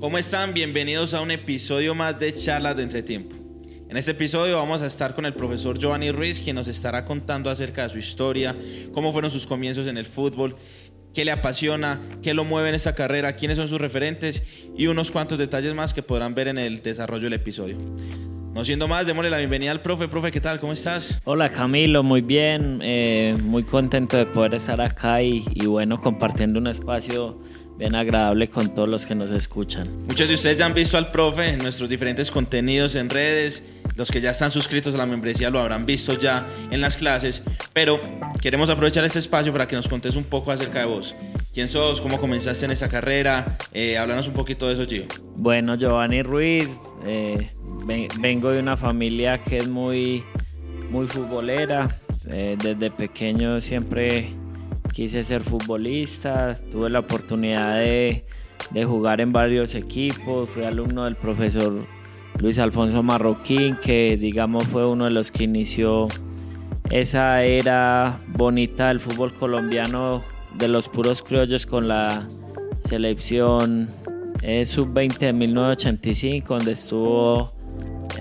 ¿Cómo están? Bienvenidos a un episodio más de Charlas de Entretiempo. En este episodio vamos a estar con el profesor Giovanni Ruiz, quien nos estará contando acerca de su historia, cómo fueron sus comienzos en el fútbol, qué le apasiona, qué lo mueve en esta carrera, quiénes son sus referentes y unos cuantos detalles más que podrán ver en el desarrollo del episodio. No siendo más, démosle la bienvenida al profe. Profe, ¿qué tal? ¿Cómo estás? Hola Camilo, muy bien, eh, muy contento de poder estar acá y, y bueno, compartiendo un espacio bien agradable con todos los que nos escuchan. Muchos de ustedes ya han visto al profe en nuestros diferentes contenidos en redes. Los que ya están suscritos a la membresía lo habrán visto ya en las clases. Pero queremos aprovechar este espacio para que nos contes un poco acerca de vos. ¿Quién sos? ¿Cómo comenzaste en esa carrera? Eh, háblanos un poquito de eso, Gio. Bueno, Giovanni Ruiz, eh, vengo de una familia que es muy, muy futbolera. Eh, desde pequeño siempre quise ser futbolista, tuve la oportunidad de, jugar en varios equipos, fui alumno del profesor Luis Alfonso Marroquín, que digamos fue uno de los que inició esa era bonita del fútbol colombiano de los puros criollos con la selección eh, sub-20 de 1985, donde estuvo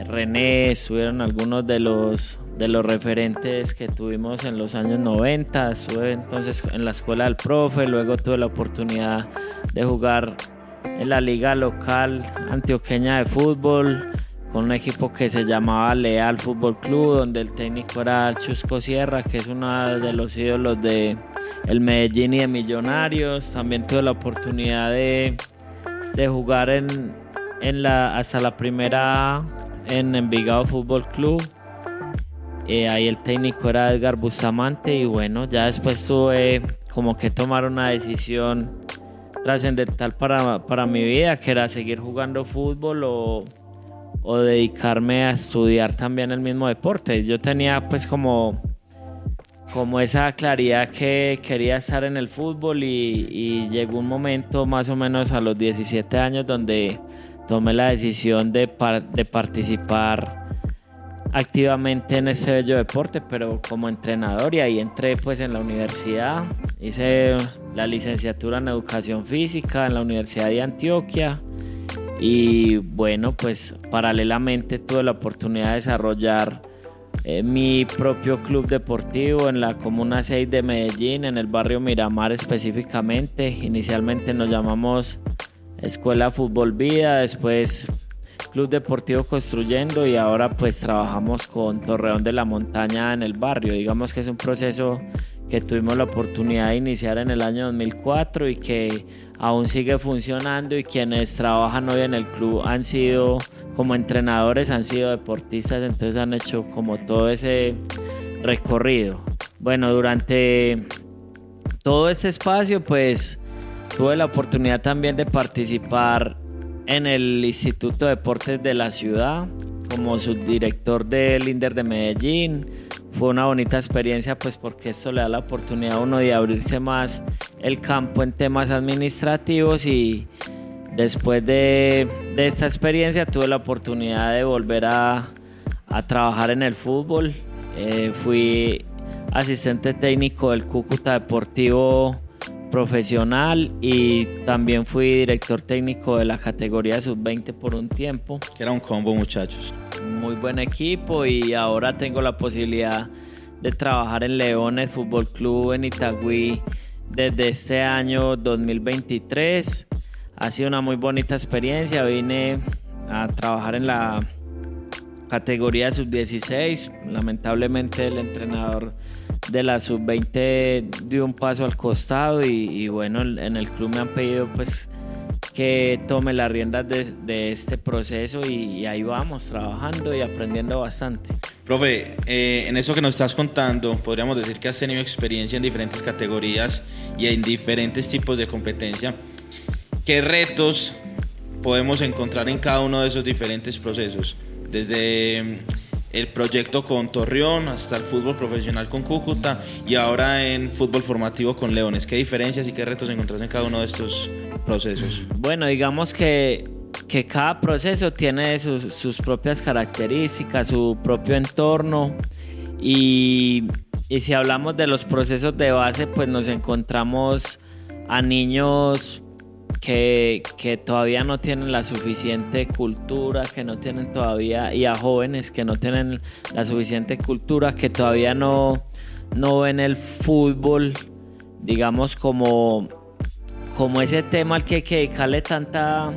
René, estuvieron algunos de los de los referentes que tuvimos en los años 90. Estuve entonces en la escuela del profe, luego tuve la oportunidad de jugar en la liga local antioqueña de fútbol con un equipo que se llamaba Leal Fútbol Club, donde el técnico era Chusco Sierra, que es uno de los ídolos de el Medellín y de Millonarios. También tuve la oportunidad de, de jugar en, en la, hasta la primera en Envigado Fútbol Club eh, ahí el técnico era Edgar Bustamante y bueno, ya después tuve como que tomar una decisión trascendental para, para mi vida, que era seguir jugando fútbol o, o dedicarme a estudiar también el mismo deporte. Yo tenía pues como como esa claridad que quería estar en el fútbol y, y, llegó un momento más o menos a los 17 años donde tomé la decisión de, de participar activamente en este bello deporte, pero como entrenador y ahí entré pues en la universidad, hice la licenciatura en educación física en la Universidad de Antioquia. Y bueno pues paralelamente tuve la oportunidad de desarrollar eh, mi propio club deportivo en la Comuna 6 de Medellín, en el barrio Miramar específicamente, inicialmente nos llamamos Escuela Fútbol Vida, después Club Deportivo Construyendo y ahora pues trabajamos con Torreón de la Montaña en el barrio. Digamos que es un proceso que tuvimos la oportunidad de iniciar en el año 2004 y que aún sigue funcionando y quienes trabajan hoy en el club han sido como entrenadores, han sido deportistas, entonces han hecho como todo ese recorrido. Bueno, durante todo ese espacio pues tuve la oportunidad también de participar en el Instituto de Deportes de la ciudad como subdirector del INDER de Medellín. Fue una bonita experiencia pues porque esto le da la oportunidad a uno de abrirse más el campo en temas administrativos y después de, esta experiencia tuve la oportunidad de volver a, trabajar en el fútbol. Eh, fui asistente técnico del Cúcuta Deportivo profesional y también fui director técnico de la categoría sub-20 por un tiempo. Que era un combo, muchachos. Muy buen equipo y ahora tengo la posibilidad de trabajar en Leones Fútbol Club en Itagüí desde este año 2023. Ha sido una muy bonita experiencia. Vine a trabajar en la categoría sub-16. Lamentablemente el entrenador de la sub-20 dio un paso al costado y, bueno, en el club me han pedido pues que tome las riendas de, este proceso y, ahí vamos trabajando y aprendiendo bastante. Profe, eh, en eso que nos estás contando, podríamos decir que has tenido experiencia en diferentes categorías y en diferentes tipos de competencia. ¿Qué retos podemos encontrar en cada uno de esos diferentes procesos? Desde el proyecto con Torreón, hasta el fútbol profesional con Cúcuta y ahora en fútbol formativo con Leones. ¿Qué diferencias y qué retos encontrás en cada uno de estos procesos? Bueno, digamos que, que cada proceso tiene sus, propias características, su propio entorno y, y si hablamos de los procesos de base, pues nos encontramos a niños que, que, todavía no tienen la suficiente cultura, que no tienen todavía, y a jóvenes que no tienen la suficiente cultura, que todavía no, no ven el fútbol, digamos, como, como ese tema al que hay que dedicarle tanta,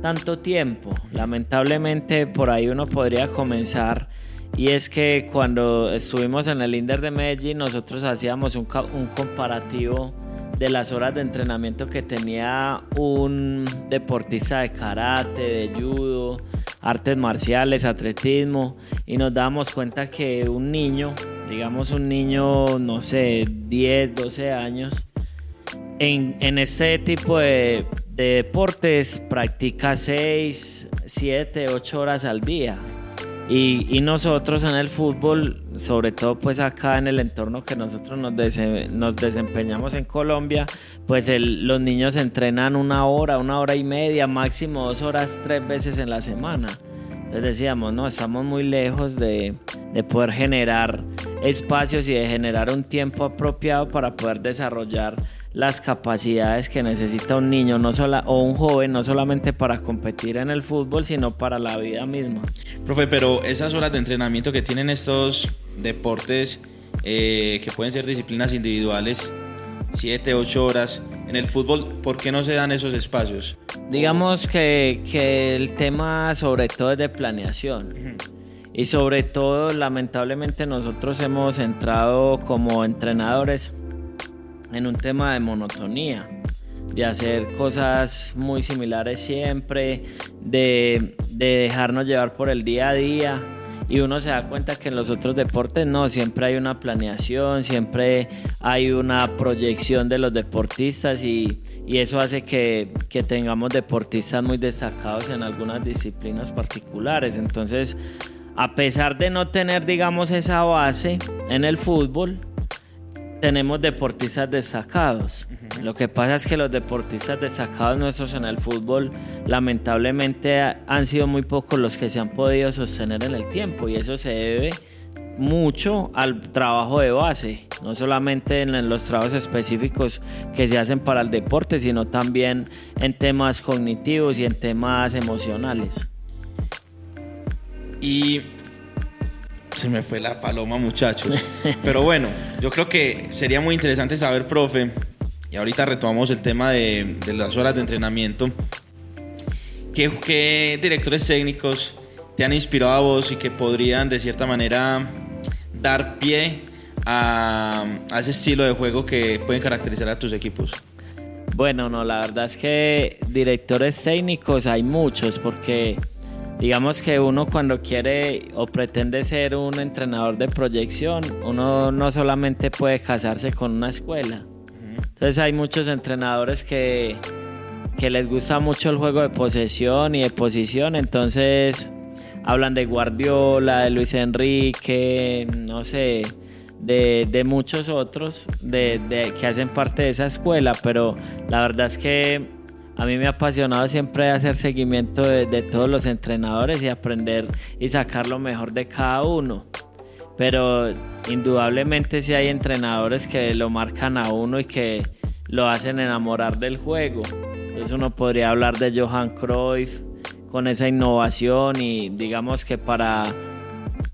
tanto tiempo. Lamentablemente por ahí uno podría comenzar. Y es que cuando estuvimos en el Inder de Medellín, nosotros hacíamos un, un comparativo de las horas de entrenamiento que tenía un deportista de karate, de judo, artes marciales, atletismo, y nos dábamos cuenta que un niño, digamos un niño, no sé, 10, 12 años, en, en este tipo de, de deportes practica 6, 7, 8 horas al día. Y, nosotros en el fútbol, sobre todo pues acá en el entorno que nosotros nos, nos desempeñamos en Colombia, pues los niños entrenan una hora, una hora y media, máximo dos horas, tres veces en la semana. Entonces decíamos, no, estamos muy lejos de, de poder generar espacios y de generar un tiempo apropiado para poder desarrollar las capacidades que necesita un niño no solo, o un joven, no solamente para competir en el fútbol, sino para la vida misma. Profe, pero esas horas de entrenamiento que tienen estos deportes, eh, que pueden ser disciplinas individuales, 7, 8 horas, en el fútbol, ¿por qué no se dan esos espacios? Digamos que, que el tema sobre todo es de planeación. Y sobre todo, lamentablemente, nosotros hemos entrado como entrenadores en un tema de monotonía, de hacer cosas muy similares siempre, de, dejarnos llevar por el día a día. Y uno se da cuenta que en los otros deportes no, siempre hay una planeación, siempre hay una proyección de los deportistas y, eso hace que, que, tengamos deportistas muy destacados en algunas disciplinas particulares. Entonces, a pesar de no tener, digamos, esa base en el fútbol, tenemos deportistas destacados. Lo que pasa es que los deportistas destacados nuestros en el fútbol lamentablemente han sido muy pocos los que se han podido sostener en el tiempo y eso se debe mucho al trabajo de base, no solamente en los trabajos específicos que se hacen para el deporte, sino también en temas cognitivos y en temas emocionales. Y se me fue la paloma, muchachos. Pero bueno, yo creo que sería muy interesante saber, profe, y ahorita retomamos el tema de, las horas de entrenamiento. ¿Qué, directores técnicos te han inspirado a vos y que podrían de cierta manera dar pie a, a ese estilo de juego que pueden caracterizar a tus equipos? Bueno, no, la verdad es que directores técnicos hay muchos porque digamos que uno cuando quiere o pretende ser un entrenador de proyección, uno no solamente puede casarse con una escuela. Entonces hay muchos entrenadores que, que les gusta mucho el juego de posesión y de posición, entonces hablan de Guardiola, de Luis Enrique, no sé, de, de muchos otros de, de, que hacen parte de esa escuela, pero la verdad es que a mí me ha apasionado siempre hacer seguimiento de, todos los entrenadores y aprender y sacar lo mejor de cada uno. Pero indudablemente si hay entrenadores que lo marcan a uno y que lo hacen enamorar del juego. Entonces uno podría hablar de Johan Cruyff con esa innovación y digamos que para,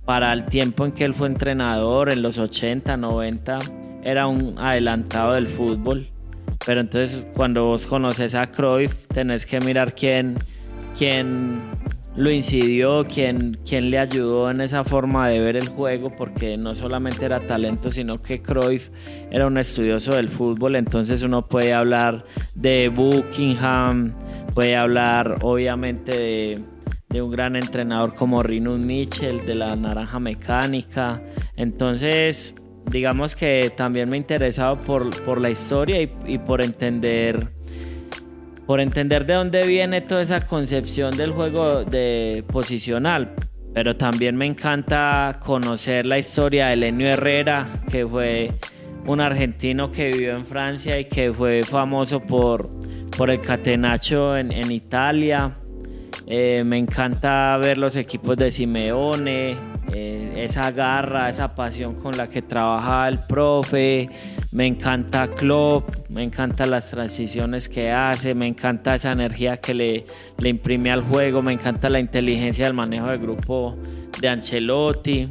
para el tiempo en que él fue entrenador, en los 80, 90, era un adelantado del fútbol pero entonces cuando vos conoces a Cruyff, tenés que mirar quién, quién lo incidió, quién, quién le ayudó en esa forma de ver el juego, porque no solamente era talento, sino que Cruyff era un estudioso del fútbol, entonces uno puede hablar de Buckingham, puede hablar obviamente de, un gran entrenador como Rinus Mitchell, de la Naranja Mecánica, entonces digamos que también me he interesado por, la historia y, por entender por entender de dónde viene toda esa concepción del juego de posicional. Pero también me encanta conocer la historia de Lenio Herrera, que fue un argentino que vivió en Francia y que fue famoso por, por el catenacho en, en Italia. Eh, me encanta ver los equipos de Simeone, eh, esa garra, esa pasión con la que trabaja el profe, me encanta Klopp, me encantan las transiciones que hace, me encanta esa energía que le, le imprime al juego, me encanta la inteligencia del manejo de grupo de Ancelotti.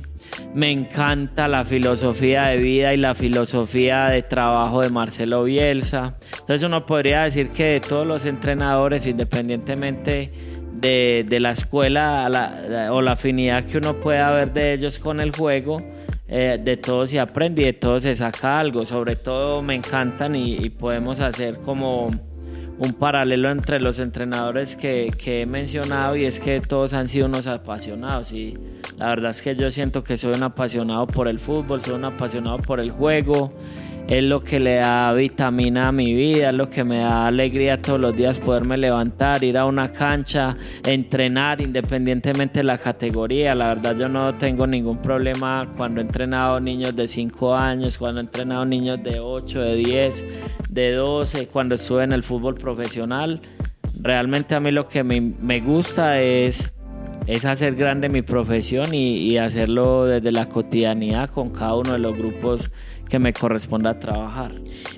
Me encanta la filosofía de vida y la filosofía de trabajo de Marcelo Bielsa. Entonces uno podría decir que de todos los entrenadores, independientemente de, la escuela o la afinidad que uno pueda ver de ellos con el juego, eh, de todo se aprende y de todo se saca algo. Sobre todo me encantan y podemos hacer como un paralelo entre los entrenadores que, que, he mencionado y es que todos han sido unos apasionados y la verdad es que yo siento que soy un apasionado por el fútbol, soy un apasionado por el juego es lo que le da vitamina a mi vida, es lo que me da alegría todos los días poderme levantar, ir a una cancha, entrenar independientemente de la categoría. La verdad yo no tengo ningún problema cuando he entrenado niños de 5 años, cuando he entrenado niños de 8, de 10, de 12, cuando estuve en el fútbol profesional. Realmente a mí lo que me, gusta es es hacer grande mi profesión y, y, hacerlo desde la cotidianidad con cada uno de los grupos que me corresponda trabajar.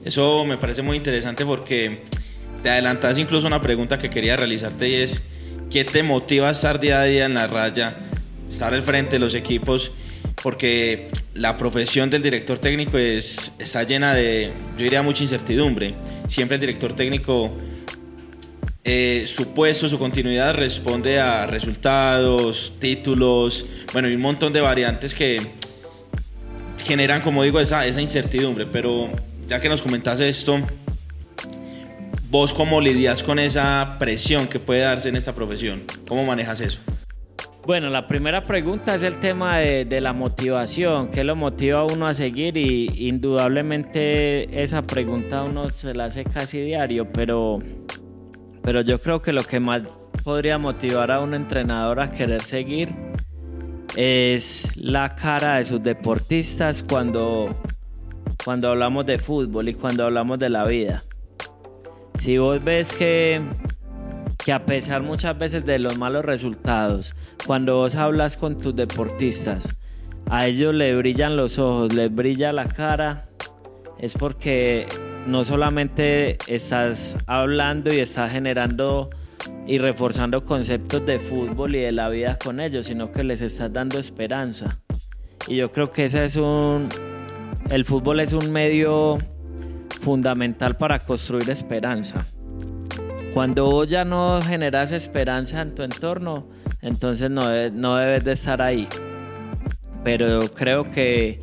Eso me parece muy interesante porque te adelantas incluso una pregunta que quería realizarte y es, ¿qué te motiva a estar día a día en la raya, estar al frente de los equipos? Porque la profesión del director técnico es, está llena de, yo diría, mucha incertidumbre. Siempre el director técnico eh, su puesto, su continuidad responde a resultados, títulos, bueno, y un montón de variantes que generan, como digo, esa, esa incertidumbre. Pero ya que nos comentas esto, ¿vos cómo lidias con esa presión que puede darse en esta profesión? ¿Cómo manejas eso? Bueno, la primera pregunta es el tema de, de, la motivación, qué lo motiva a uno a seguir y indudablemente esa pregunta uno se la hace casi diario, pero, pero yo creo que lo que más podría motivar a un entrenador a querer seguir es la cara de sus deportistas cuando, cuando hablamos de fútbol y cuando hablamos de la vida. Si vos ves que, que a pesar muchas veces de los malos resultados, cuando vos hablas con tus deportistas, a ellos les brillan los ojos, les brilla la cara, es porque no solamente estás hablando y estás generando y reforzando conceptos de fútbol y de la vida con ellos, sino que les estás dando esperanza. Y yo creo que ese es un el fútbol es un medio fundamental para construir esperanza. Cuando vos ya no generas esperanza en tu entorno, entonces no, no debes de estar ahí. Pero creo que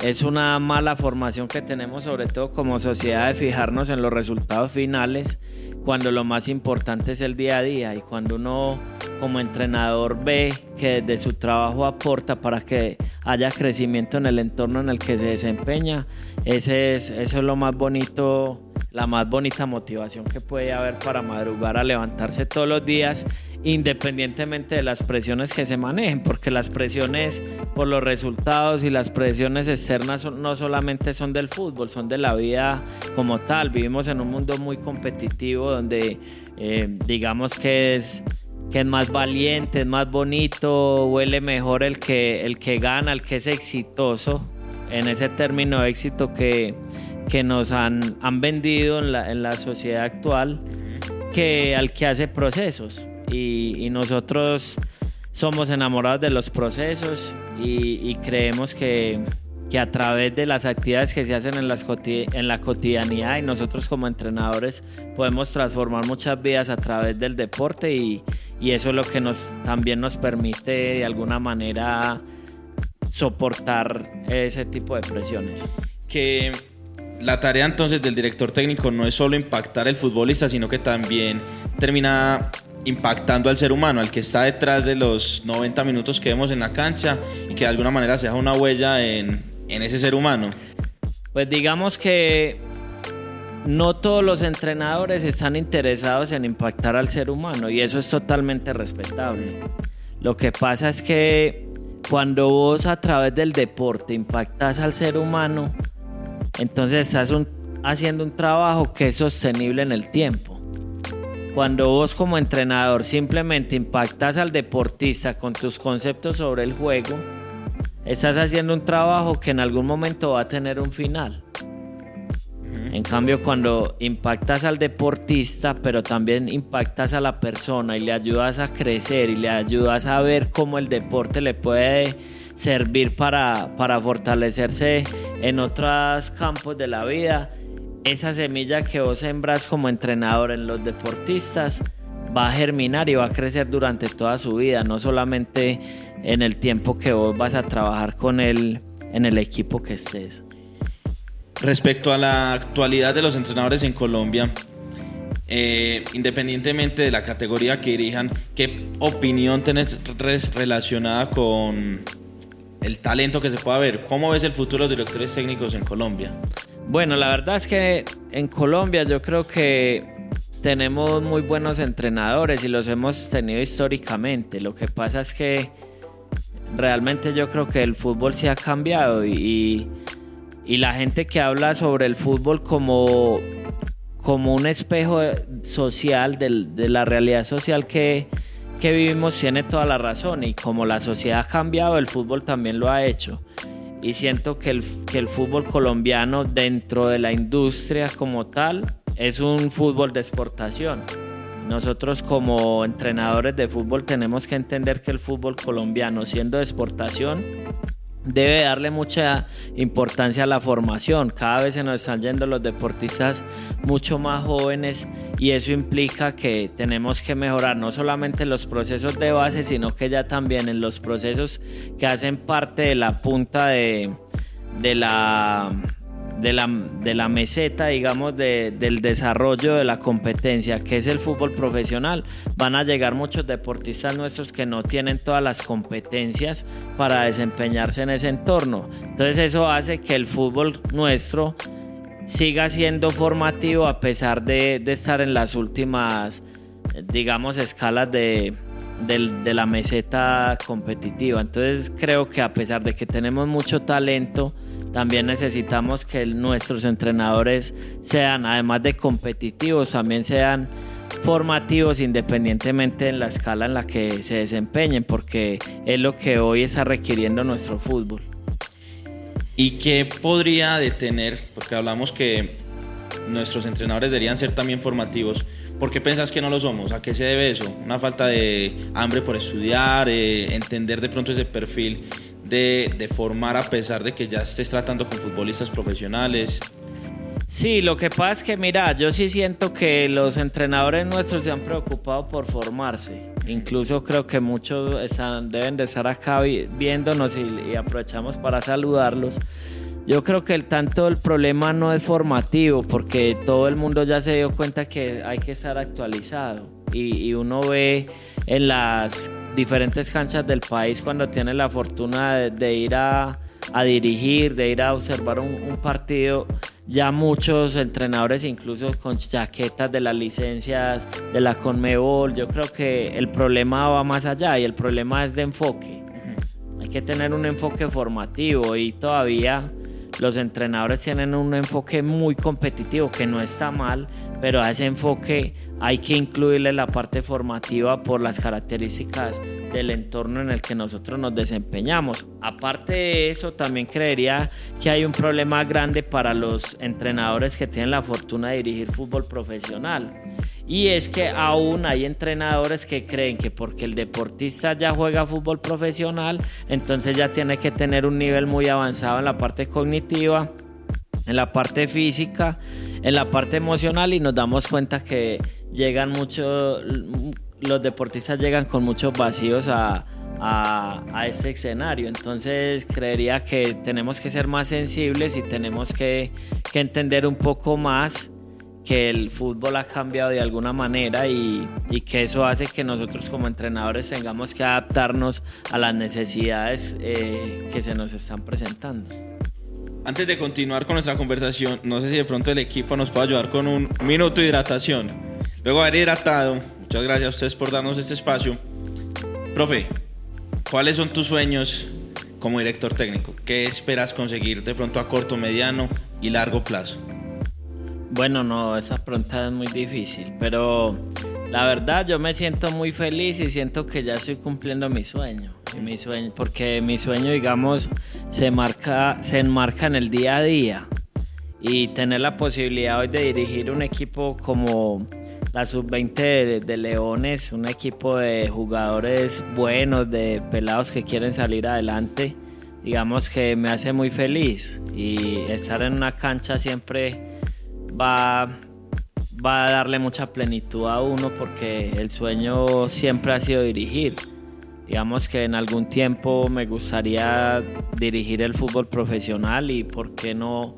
es una mala formación que tenemos, sobre todo como sociedad, de fijarnos en los resultados finales cuando lo más importante es el día a día. Y cuando uno como entrenador ve que desde su trabajo aporta para que haya crecimiento en el entorno en el que se desempeña, ese es, eso es lo más bonito, la más bonita motivación que puede haber para madrugar a levantarse todos los días independientemente de las presiones que se manejen, porque las presiones por los resultados y las presiones externas no solamente son del fútbol, son de la vida como tal. Vivimos en un mundo muy competitivo donde eh, digamos que es que es más valiente, es más bonito, huele mejor el que, el que gana, el que es exitoso, en ese término éxito que, que nos han, han vendido en la, en la sociedad actual, que al que hace procesos y, nosotros somos enamorados de los procesos y, creemos que, que, a través de las actividades que se hacen en, las en la cotidianidad y nosotros como entrenadores podemos transformar muchas vidas a través del deporte y, y eso es lo que nos, también nos permite de alguna manera soportar ese tipo de presiones. Que la tarea entonces del director técnico no es solo impactar el futbolista, sino que también termina impactando al ser humano, al que está detrás de los 90 minutos que vemos en la cancha y que de alguna manera se deja una huella en, en ese ser humano? Pues digamos que no todos los entrenadores están interesados en impactar al ser humano y eso es totalmente respetable. Lo que pasa es que cuando vos a través del deporte impactas al ser humano, entonces estás haciendo un trabajo que es sostenible en el tiempo cuando vos como entrenador simplemente impactas al deportista con tus conceptos sobre el juego, estás haciendo un trabajo que en algún momento va a tener un final. En cambio, cuando impactas al deportista, pero también impactas a la persona y le ayudas a crecer y le ayudas a ver cómo el deporte le puede servir para, para fortalecerse en otros campos de la vida, esa semilla que vos sembras como entrenador en los deportistas va a germinar y va a crecer durante toda su vida, no solamente en el tiempo que vos vas a trabajar con él en el equipo que estés. Respecto a la actualidad de los entrenadores en Colombia, eh, independientemente de la categoría que dirijan, ¿qué opinión tenés relacionada con el talento que se pueda ver? ¿Cómo ves el futuro de los directores técnicos en Colombia? Bueno, la verdad es que en Colombia yo creo que tenemos muy buenos entrenadores y los hemos tenido históricamente. Lo que pasa es que realmente yo creo que el fútbol se ha cambiado y la gente que habla sobre el fútbol como, como un espejo social de, la realidad social que, que vivimos tiene toda la razón y como la sociedad ha cambiado, el fútbol también lo ha hecho. Y siento que el, que el fútbol colombiano dentro de la industria como tal es un fútbol de exportación. Nosotros como entrenadores de fútbol tenemos que entender que el fútbol colombiano siendo de exportación debe darle mucha importancia a la formación. Cada vez se nos están yendo los deportistas mucho más jóvenes y eso implica que tenemos que mejorar no solamente los procesos de base, sino que ya también en los procesos que hacen parte de la punta de, de la de la, de la meseta, digamos, del desarrollo de la competencia, que es el fútbol profesional, van a llegar muchos deportistas nuestros que no tienen todas las competencias para desempeñarse en ese entorno. Entonces eso hace que el fútbol nuestro siga siendo formativo a pesar de, estar en las últimas, digamos, escalas de, de, la meseta competitiva. Entonces creo que a pesar de que tenemos mucho talento, también necesitamos que nuestros entrenadores sean, además de competitivos, también sean formativos independientemente en la escala en la que se desempeñen, porque es lo que hoy está requiriendo nuestro fútbol. ¿Y qué podría detener? Porque hablamos que nuestros entrenadores deberían ser también formativos. ¿Por qué pensás que no lo somos? ¿A qué se debe eso? ¿Una falta de hambre por estudiar? Eh, ¿Entender de pronto ese perfil de, formar a pesar de que ya estés tratando con futbolistas profesionales? Sí, lo que pasa es que, mira, yo sí siento que los entrenadores nuestros se han preocupado por formarse. Incluso creo que muchos están, deben de estar acá viéndonos y, aprovechamos para saludarlos. Yo creo que el tanto el problema no es formativo, porque todo el mundo ya se dio cuenta que hay que estar actualizado. y uno ve en las diferentes canchas del país cuando tiene la fortuna de, ir a, dirigir, de ir a observar un, partido. Ya muchos entrenadores, incluso con chaquetas de las licencias de la Conmebol, yo creo que el problema va más allá y el problema es de enfoque. Hay que tener un enfoque formativo y todavía los entrenadores tienen un enfoque muy competitivo que no está mal, pero a ese enfoque hay que incluirle la parte formativa por las características del entorno en el que nosotros nos desempeñamos. Aparte de eso, también creería que hay un problema grande para los entrenadores que tienen la fortuna de dirigir fútbol profesional. Y es que aún hay entrenadores que creen que porque el deportista ya juega fútbol profesional, entonces ya tiene que tener un nivel muy avanzado en la parte cognitiva, en la parte física, en la parte emocional y nos damos cuenta que llegan mucho, los deportistas llegan con muchos vacíos a, a, ese escenario. Entonces creería que tenemos que ser más sensibles y tenemos que, que, entender un poco más que el fútbol ha cambiado de alguna manera y, y, que eso hace que nosotros como entrenadores tengamos que adaptarnos a las necesidades eh, que se nos están presentando. Antes de continuar con nuestra conversación, no sé si de pronto el equipo nos puede ayudar con un minuto de hidratación. Luego haber hidratado, muchas gracias a ustedes por darnos este espacio. Profe, ¿cuáles son tus sueños como director técnico? ¿Qué esperas conseguir de pronto a corto, mediano y largo plazo? Bueno, no, esa pregunta es muy difícil, pero La verdad, yo me siento muy feliz y siento que ya estoy cumpliendo mi sueño. mi sueño porque mi sueño, digamos, se, marca, se enmarca en el día a día. Y tener la posibilidad hoy de dirigir un equipo como la sub-20 de, Leones, un equipo de jugadores buenos, de pelados que quieren salir adelante, digamos que me hace muy feliz. Y estar en una cancha siempre va va a darle mucha plenitud a uno porque el sueño siempre ha sido dirigir. Digamos que en algún tiempo me gustaría dirigir el fútbol profesional y por qué no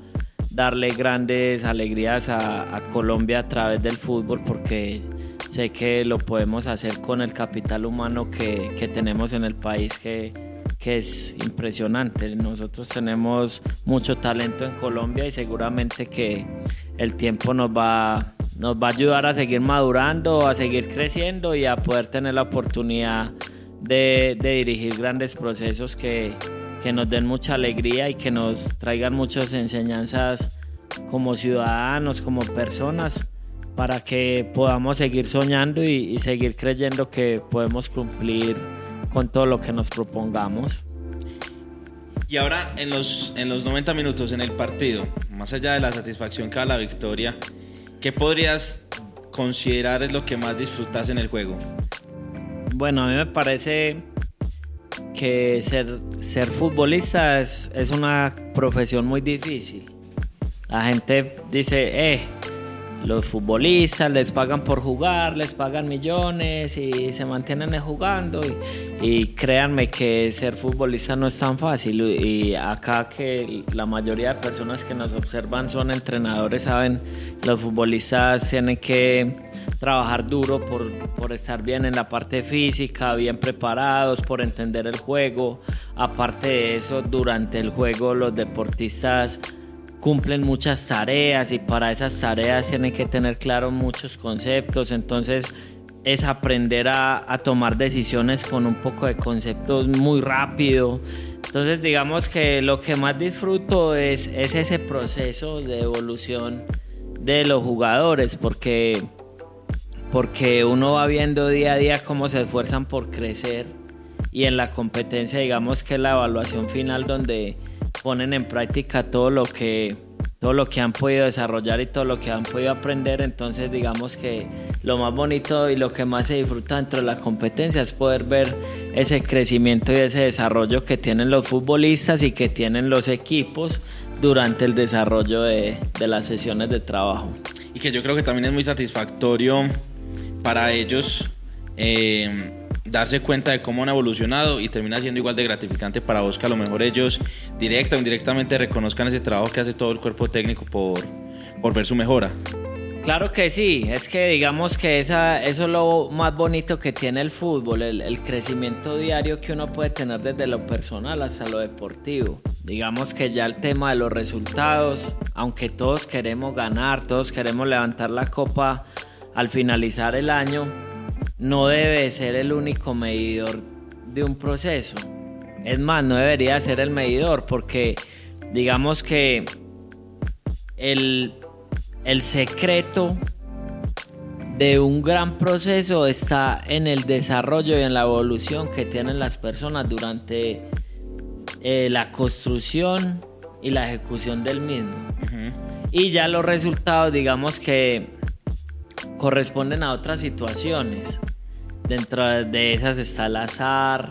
darle grandes alegrías a, Colombia a través del fútbol porque sé que lo podemos hacer con el capital humano que, que tenemos en el país que, que es impresionante. Nosotros tenemos mucho talento en Colombia y seguramente que el tiempo nos va, nos va a ayudar a seguir madurando, a seguir creciendo y a poder tener la oportunidad de, dirigir grandes procesos que, que, nos den mucha alegría y que nos traigan muchas enseñanzas como ciudadanos, como personas, para que podamos seguir soñando y, y seguir creyendo que podemos cumplir con todo lo que nos propongamos. Y ahora en los, en los 90 minutos en el partido, más allá de la satisfacción que da la victoria, ¿qué podrías considerar es lo que más disfrutas en el juego? Bueno, a mí me parece que ser, ser futbolista es, es una profesión muy difícil. La gente dice, eh, los futbolistas les pagan por jugar, les pagan millones y se mantienen jugando y, créanme que ser futbolista no es tan fácil y acá que la mayoría de personas que nos observan son entrenadores saben los futbolistas tienen que trabajar duro por, por estar bien en la parte física, bien preparados, por entender el juego. Aparte de eso, durante el juego los deportistas cumplen muchas tareas y para esas tareas tienen que tener claro muchos conceptos, entonces es aprender a, tomar decisiones con un poco de conceptos muy rápido. Entonces digamos que lo que más disfruto es, es ese proceso de evolución de los jugadores, porque, porque uno va viendo día a día cómo se esfuerzan por crecer y en la competencia digamos que la evaluación final donde ponen en práctica todo lo que todo lo que han podido desarrollar y todo lo que han podido aprender. Entonces, digamos que lo más bonito y lo que más se disfruta dentro de la competencia es poder ver ese crecimiento y ese desarrollo que tienen los futbolistas y que tienen los equipos durante el desarrollo de, las sesiones de trabajo. Y que yo creo que también es muy satisfactorio para ellos. Eh, darse cuenta de cómo han evolucionado y termina siendo igual de gratificante para vos que a lo mejor ellos directa o indirectamente reconozcan ese trabajo que hace todo el cuerpo técnico por, por ver su mejora. Claro que sí, es que digamos que esa, eso es lo más bonito que tiene el fútbol, el, el, crecimiento diario que uno puede tener desde lo personal hasta lo deportivo. Digamos que ya el tema de los resultados, aunque todos queremos ganar, todos queremos levantar la copa al finalizar el año, no debe ser el único medidor de un proceso. Es más, no debería ser el medidor porque digamos que el, el secreto de un gran proceso está en el desarrollo y en la evolución que tienen las personas durante eh, la construcción y la ejecución del mismo. Y ya los resultados, digamos que corresponden a otras situaciones. Dentro de esas está el azar.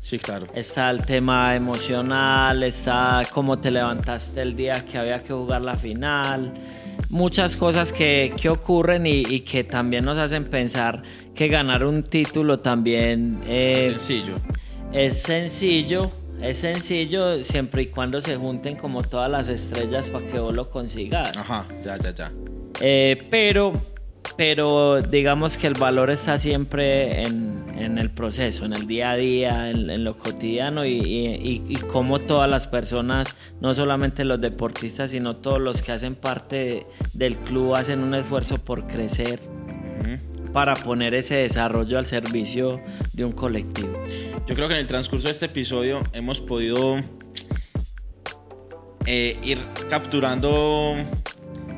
Sí, claro. Está el tema emocional, está cómo te levantaste el día que había que jugar la final. Muchas cosas que, que ocurren y, que también nos hacen pensar que ganar un título también... Eh, sencillo. Es sencillo, es sencillo siempre y cuando se junten como todas las estrellas para que vos lo consigas. Ajá, ya, ya, ya. Eh, pero pero digamos que el valor está siempre en, el proceso, en el día a día, en, lo cotidiano y, y, cómo todas las personas, no solamente los deportistas, sino todos los que hacen parte del club hacen un esfuerzo por crecer. para poner ese desarrollo al servicio de un colectivo. Yo creo que en el transcurso de este episodio hemos podido eh, ir capturando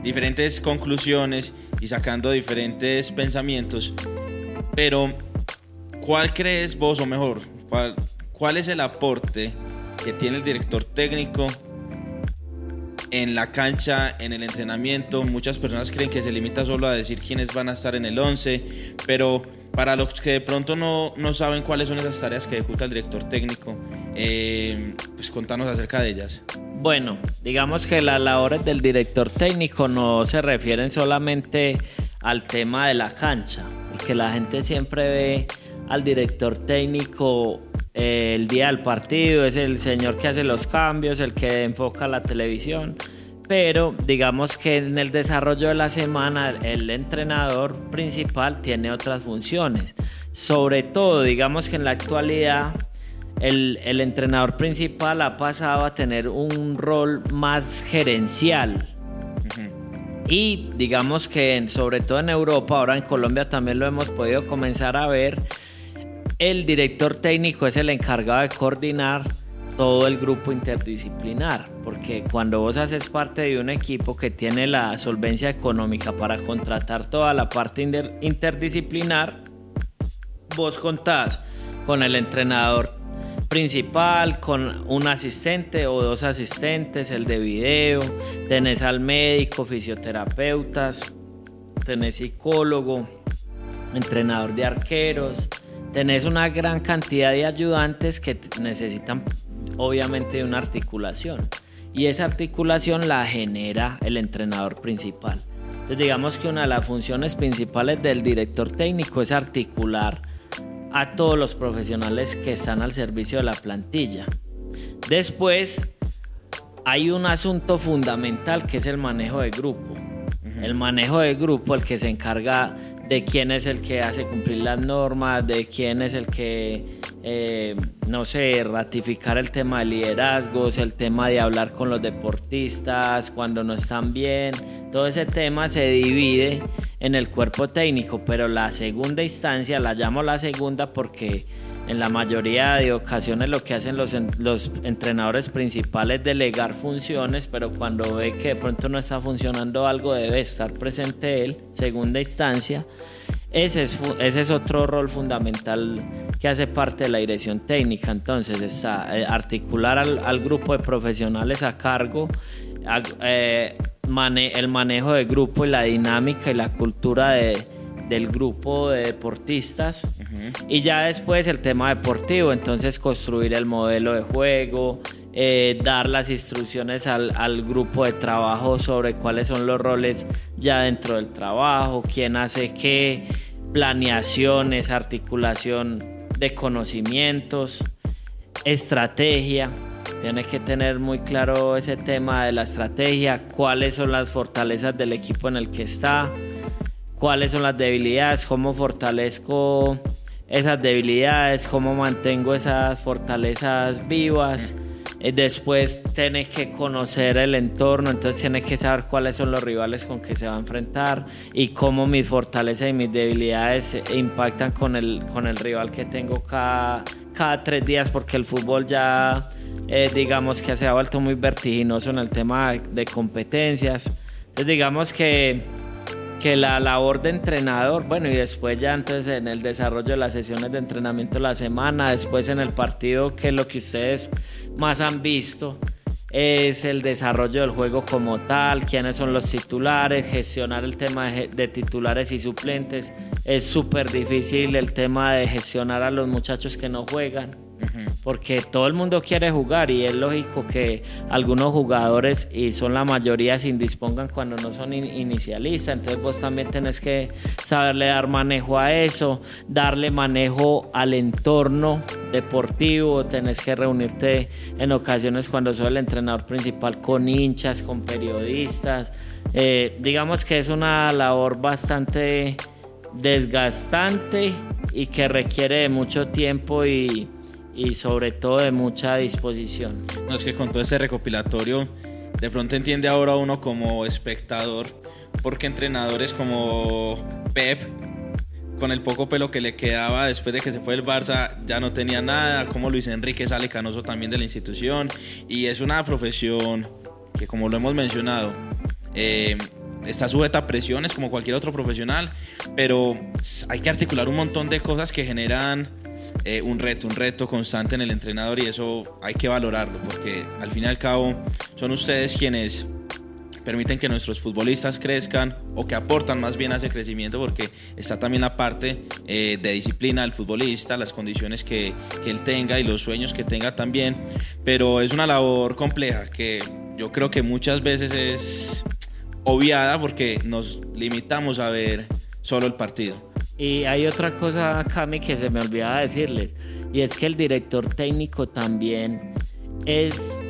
diferentes conclusiones y sacando diferentes pensamientos. Pero, ¿cuál crees vos, o mejor, cuál, cuál es el aporte que tiene el director técnico en la cancha, en el entrenamiento? Muchas personas creen que se limita solo a decir quiénes van a estar en el 11, pero para los que de pronto no, no saben cuáles son esas tareas que ejecuta el director técnico, eh, pues contanos acerca de ellas. Bueno, digamos que las labores del director técnico no se refieren solamente al tema de la cancha, porque la gente siempre ve al director técnico eh, el día del partido, es el señor que hace los cambios, el que enfoca la televisión, pero digamos que en el desarrollo de la semana el entrenador principal tiene otras funciones, sobre todo digamos que en la actualidad el, entrenador principal ha pasado a tener un rol más gerencial. Y digamos que sobre todo en Europa, ahora en Colombia también lo hemos podido comenzar a ver, el director técnico es el encargado de coordinar todo el grupo interdisciplinar, porque cuando vos haces parte de un equipo que tiene la solvencia económica para contratar toda la parte interdisciplinar, vos contás con el entrenador principal con un asistente o dos asistentes, el de video, tenés al médico, fisioterapeutas, tenés psicólogo, entrenador de arqueros, tenés una gran cantidad de ayudantes que necesitan obviamente una articulación y esa articulación la genera el entrenador principal. Entonces digamos que una de las funciones principales del director técnico es articular a todos los profesionales que están al servicio de la plantilla. Después, hay un asunto fundamental que es el manejo de grupo. El manejo de grupo, el que se encarga de quién es el que hace cumplir las normas, de quién es el que, eh, no sé, ratificar el tema de liderazgos, el tema de hablar con los deportistas cuando no están bien. Todo ese tema se divide en el cuerpo técnico, pero la segunda instancia, la llamo la segunda porque en la mayoría de ocasiones lo que hacen los, los entrenadores principales es delegar funciones, pero cuando ve que de pronto no está funcionando algo debe estar presente él, segunda instancia. Ese es, ese es otro rol fundamental que hace parte de la dirección técnica. Entonces está eh, articular al, grupo de profesionales a cargo, eh, el manejo de grupo y la dinámica y la cultura de, del grupo de deportistas y ya después el tema deportivo, entonces construir el modelo de juego, eh, dar las instrucciones al, al, grupo de trabajo sobre cuáles son los roles ya dentro del trabajo, quién hace qué, planeaciones, articulación de conocimientos, estrategia. Tiene que tener muy claro ese tema de la estrategia, cuáles son las fortalezas del equipo en el que está, cuáles son las debilidades, cómo fortalezco esas debilidades, cómo mantengo esas fortalezas vivas. Eh, después tienes que conocer el entorno, entonces tienes que saber cuáles son los rivales con que se va a enfrentar y cómo mis fortalezas y mis debilidades impactan con el, con el rival que tengo cada, cada tres días, porque el fútbol ya, eh, digamos que se ha vuelto muy vertiginoso en el tema de competencias. Entonces digamos que que la labor de entrenador, bueno, y después ya entonces en el desarrollo de las sesiones de entrenamiento la semana, después en el partido, que lo que ustedes más han visto es el desarrollo del juego como tal, quiénes son los titulares, gestionar el tema de, titulares y suplentes. Es súper difícil el tema de gestionar a los muchachos que no juegan porque todo el mundo quiere jugar y es lógico que algunos jugadores, y son la mayoría, se indispongan cuando no son inicialistas, entonces vos también tenés que saberle dar manejo a eso, darle manejo al entorno deportivo, tenés que reunirte en ocasiones cuando soy el entrenador principal con hinchas, con periodistas, eh, digamos que es una labor bastante desgastante y que requiere de mucho tiempo y, y sobre todo de mucha disposición. No, es que con todo este recopilatorio, de pronto entiende ahora uno como espectador, porque entrenadores como Pep, con el poco pelo que le quedaba después de que se fue el Barça, ya no tenía nada, como Luis Enrique sale canoso también de la institución, y es una profesión que como lo hemos mencionado, eh, está sujeta a presiones como cualquier otro profesional, pero hay que articular un montón de cosas que generan eh, un reto, un reto constante en el entrenador y eso hay que valorarlo porque al fin y al cabo son ustedes quienes permiten que nuestros futbolistas crezcan o que aportan más bien a ese crecimiento porque está también la parte eh, de disciplina del futbolista, las condiciones que, que él tenga y los sueños que tenga también, pero es una labor compleja que yo creo que muchas veces es obviada porque nos limitamos a ver solo el partido. Y hay otra cosa, Cami, que se me olvidaba decirles, y es que el director técnico también es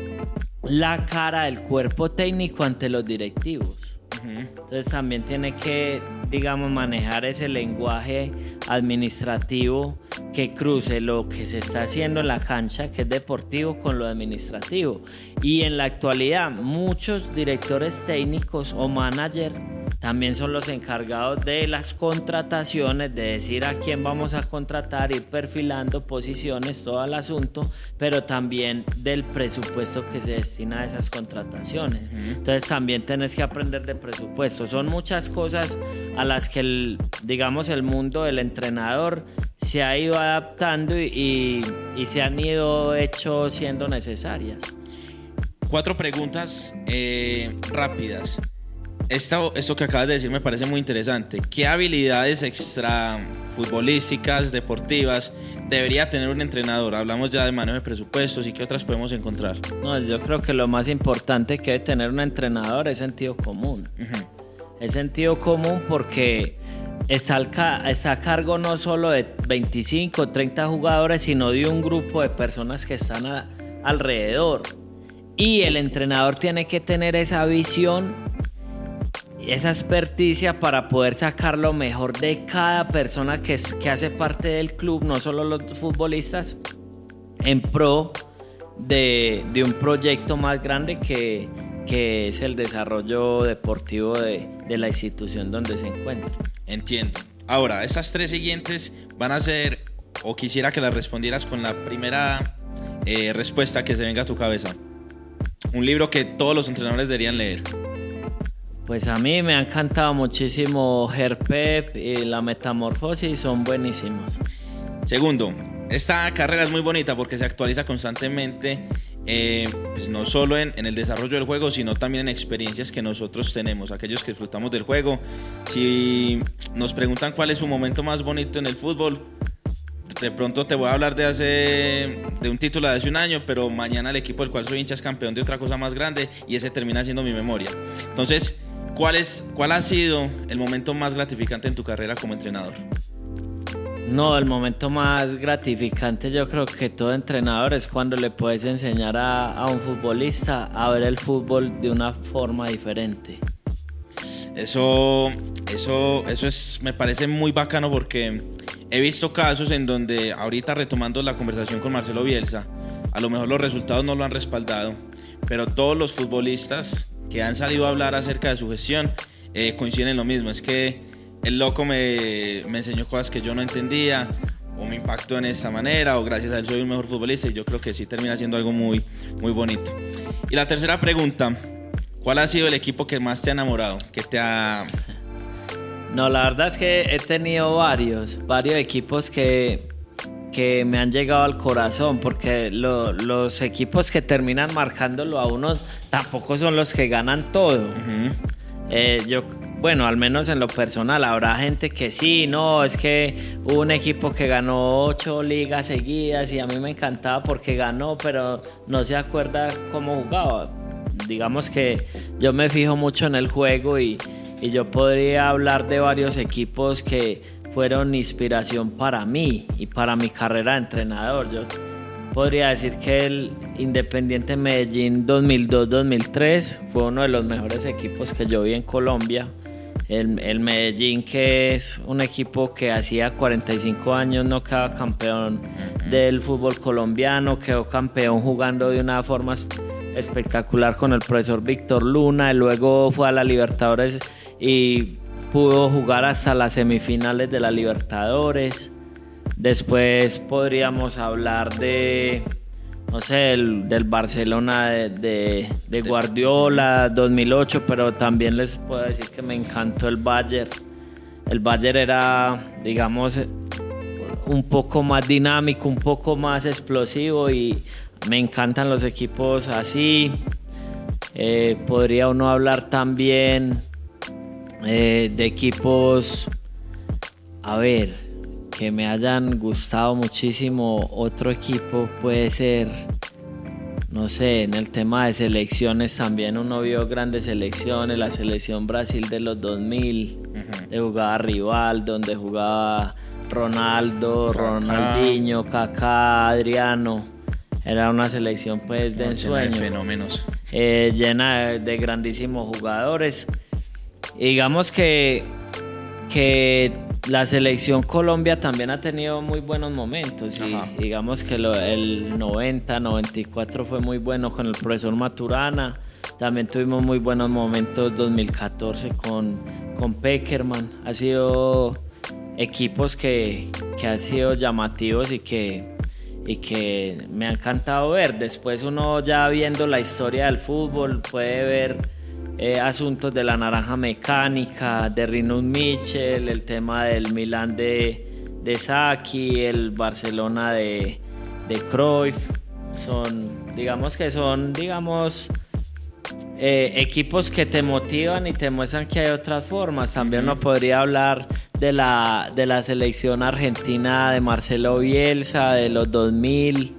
la cara del cuerpo técnico ante los directivos. Entonces también tiene que, digamos, manejar ese lenguaje administrativo que cruce lo que se está haciendo en la cancha, que es deportivo, con lo administrativo. Y en la actualidad muchos directores técnicos o managers también son los encargados de las contrataciones, de decir a quién vamos a contratar, ir perfilando posiciones, todo el asunto, pero también del presupuesto que se destina a esas contrataciones. Entonces también tenés que aprender de presupuesto. Son muchas cosas a las que, el, digamos, el mundo del entrenador se ha ido adaptando y, y se han ido hecho siendo necesarias. Cuatro preguntas eh, rápidas. Esto, esto que acabas de decir me parece muy interesante. ¿Qué habilidades extra futbolísticas, deportivas, debería tener un entrenador? Hablamos ya de manejo de presupuestos y qué otras podemos encontrar. No, yo creo que lo más importante que debe tener un entrenador es sentido común. Es sentido común porque está, está a cargo no solo de 25, 30 jugadores, sino de un grupo de personas que están alrededor. Y el entrenador tiene que tener esa visión esa experticia para poder sacar lo mejor de cada persona que, es, que hace parte del club, no solo los futbolistas, en pro de, un proyecto más grande que, que, es el desarrollo deportivo de, la institución donde se encuentra. Entiendo. Ahora, esas tres siguientes van a ser, o quisiera que las respondieras con la primera eh, respuesta que se venga a tu cabeza. Un libro que todos los entrenadores deberían leer. Pues a mí me ha encantado muchísimo Herpep y la Metamorfosis, son buenísimos. Segundo, esta carrera es muy bonita porque se actualiza constantemente, eh, pues no solo en, en, el desarrollo del juego, sino también en experiencias que nosotros tenemos, aquellos que disfrutamos del juego. Si nos preguntan cuál es su momento más bonito en el fútbol, de pronto te voy a hablar de hace de un título de hace un año, pero mañana el equipo del cual soy hincha es campeón de otra cosa más grande y ese termina siendo mi memoria. Entonces, ¿Cuál, es, ¿Cuál ha sido el momento más gratificante en tu carrera como entrenador? No, el momento más gratificante yo creo que todo entrenador es cuando le puedes enseñar a, un futbolista a ver el fútbol de una forma diferente. Eso, eso, eso es, me parece muy bacano porque he visto casos en donde, ahorita retomando la conversación con Marcelo Bielsa, a lo mejor los resultados no lo han respaldado, pero todos los futbolistas que han salido a hablar acerca de su gestión eh, coinciden en lo mismo. Es que el loco me, me, enseñó cosas que yo no entendía o me impactó en esta manera o gracias a él soy un mejor futbolista y yo creo que sí termina siendo algo muy, muy bonito. Y la tercera pregunta, ¿cuál ha sido el equipo que más te ha enamorado? Que te ha... No, la verdad es que he tenido varios, varios equipos que que me han llegado al corazón, porque los equipos que terminan marcándolo a uno tampoco son los que ganan todo. Eh, yo, bueno, al menos en lo personal, habrá gente que sí, no, es que hubo un equipo que ganó ocho ligas seguidas y a mí me encantaba porque ganó, pero no se acuerda cómo jugaba. Digamos que yo me fijo mucho en el juego y, y yo podría hablar de varios equipos que fueron inspiración para mí y para mi carrera de entrenador. Yo podría decir que el Independiente Medellín 2002-2003 fue uno de los mejores equipos que yo vi en Colombia. El, el, Medellín, que es un equipo que hacía 45 años no quedaba campeón del fútbol colombiano, quedó campeón jugando de una forma espectacular con el profesor Víctor Luna, y luego fue a la Libertadores y pudo jugar hasta las semifinales de la Libertadores. Después podríamos hablar de no sé, del, Barcelona de, Guardiola 2008, pero también les puedo decir que me encantó el Bayern. El Bayern era, digamos, un poco más dinámico, un poco más explosivo y me encantan los equipos así. Eh, podría uno hablar también eh, de equipos, a ver, que me hayan gustado muchísimo. Otro equipo puede ser, no sé, en el tema de selecciones también uno vio grandes selecciones, la selección Brasil de los 2000, de jugaba Rival, donde jugaba Ronaldo, Ronaldinho, Kaká, Adriano. Era una selección pues de ensueño. fenómenos. Eh, llena de, grandísimos jugadores. digamos que, que la selección Colombia también ha tenido muy buenos momentos. Y digamos que el 90, 94 fue muy bueno con el profesor Maturana. También tuvimos muy buenos momentos 2014 con, con Peckerman. Ha sido equipos que, que han sido llamativos y que, y que me ha encantado ver. Después uno ya viendo la historia del fútbol puede ver eh, asuntos de la naranja mecánica, de Rinus Michel, el tema del Milan de, de Saki, el Barcelona de, de Cruyff. Son, digamos que son, digamos, eh, equipos que te motivan y te muestran que hay otras formas. También uno podría hablar de la, de la selección argentina de Marcelo Bielsa de los 2000,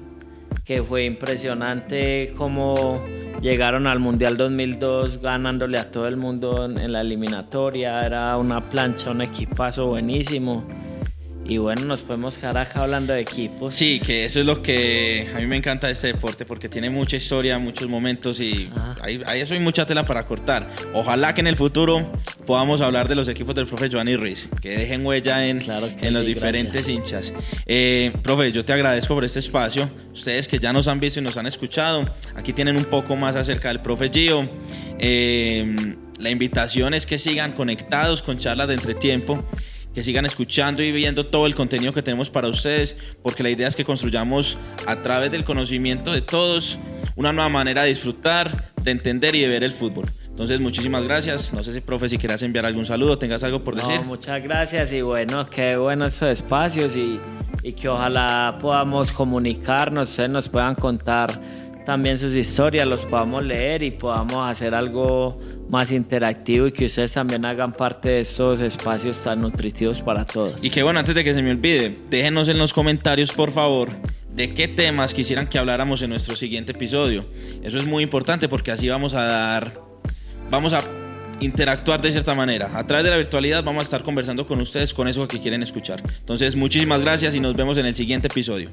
que fue impresionante cómo llegaron al Mundial 2002 ganándole a todo el mundo en la eliminatoria. Era una plancha, un equipazo buenísimo. Y bueno, nos podemos quedar acá hablando de equipos. Sí, que eso es lo que a mí me encanta de este deporte, porque tiene mucha historia, muchos momentos y hay, eso hay mucha tela para cortar. Ojalá que en el futuro podamos hablar de los equipos del profe Giovanni Ruiz, que dejen huella en, en los diferentes hinchas. Eh, profe, yo te agradezco por este espacio. Ustedes que ya nos han visto y nos han escuchado, aquí tienen un poco más acerca del profe Gio. Eh, la invitación es que sigan conectados con charlas de entretiempo que sigan escuchando y viendo todo el contenido que tenemos para ustedes, porque la idea es que construyamos a través del conocimiento de todos una nueva manera de disfrutar, de entender y de ver el fútbol. Entonces, muchísimas gracias. No sé si, profe, si quieras enviar algún saludo, tengas algo por decir. muchas gracias y bueno, qué buenos estos espacios y, y que ojalá podamos comunicarnos, ustedes nos puedan contar también sus historias, los podamos leer y podamos hacer algo más interactivo y que ustedes también hagan parte de estos espacios tan nutritivos para todos. Y que bueno, antes de que se me olvide, déjenos en los comentarios, por favor, de qué temas quisieran que habláramos en nuestro siguiente episodio. Eso es muy importante porque así vamos a dar, vamos a interactuar de cierta manera. A través de la virtualidad vamos a estar conversando con ustedes con eso que quieren escuchar. Entonces, muchísimas gracias y nos vemos en el siguiente episodio.